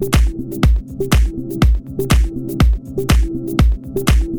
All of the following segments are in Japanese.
Thank you.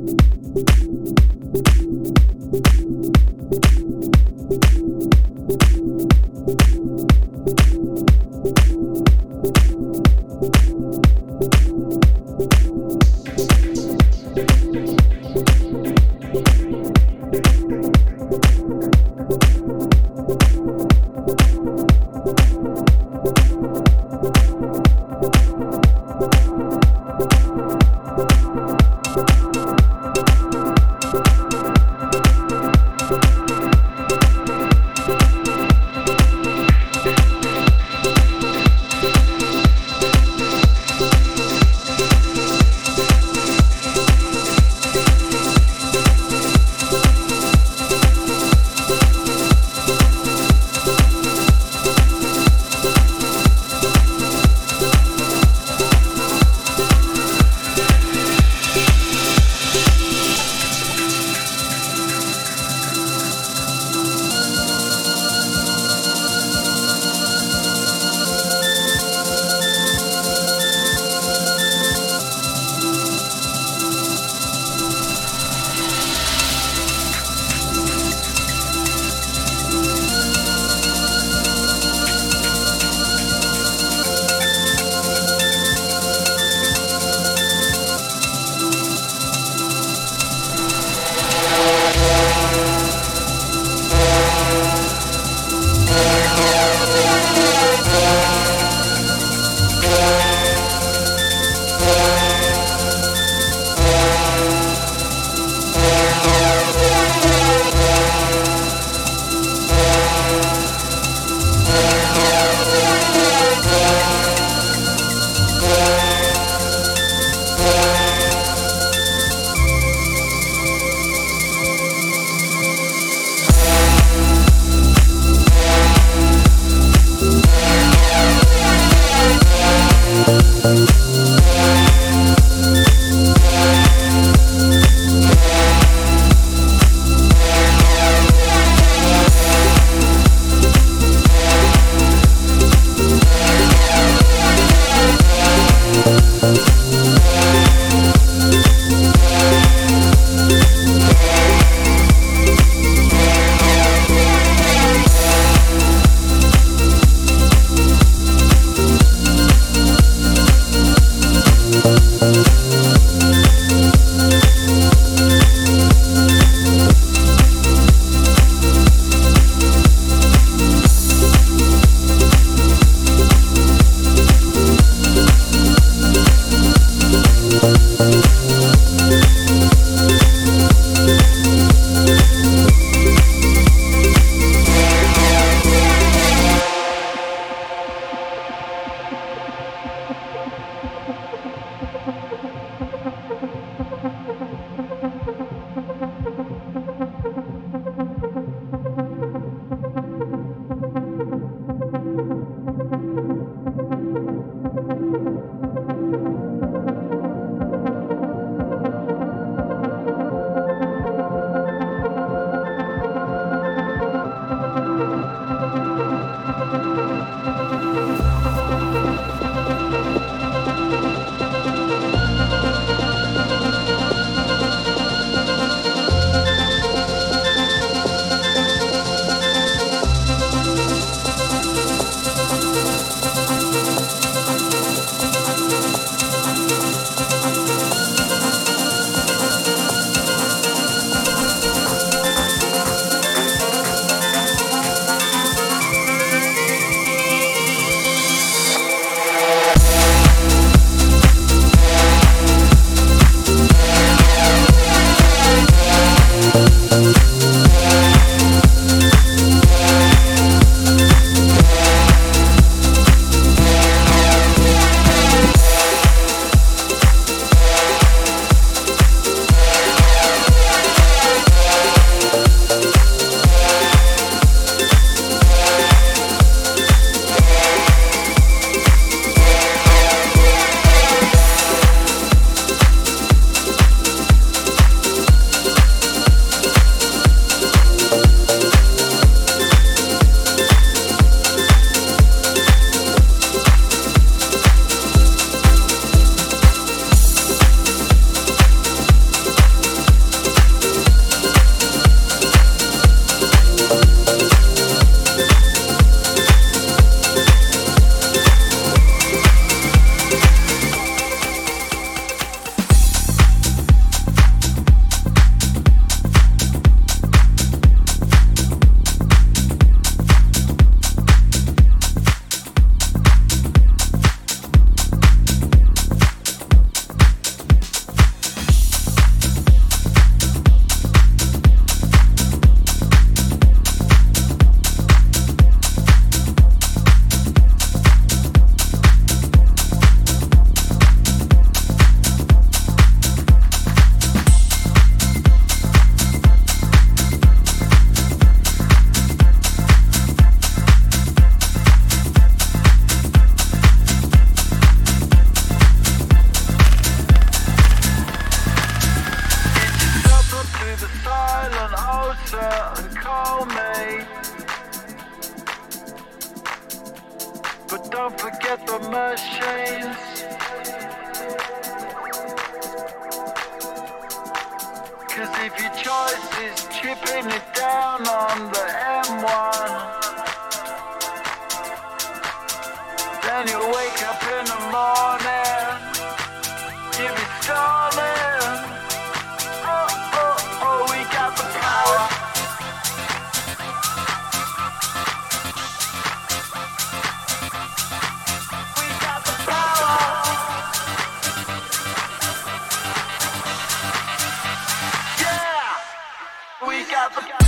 up.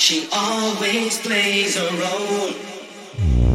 She always plays a role.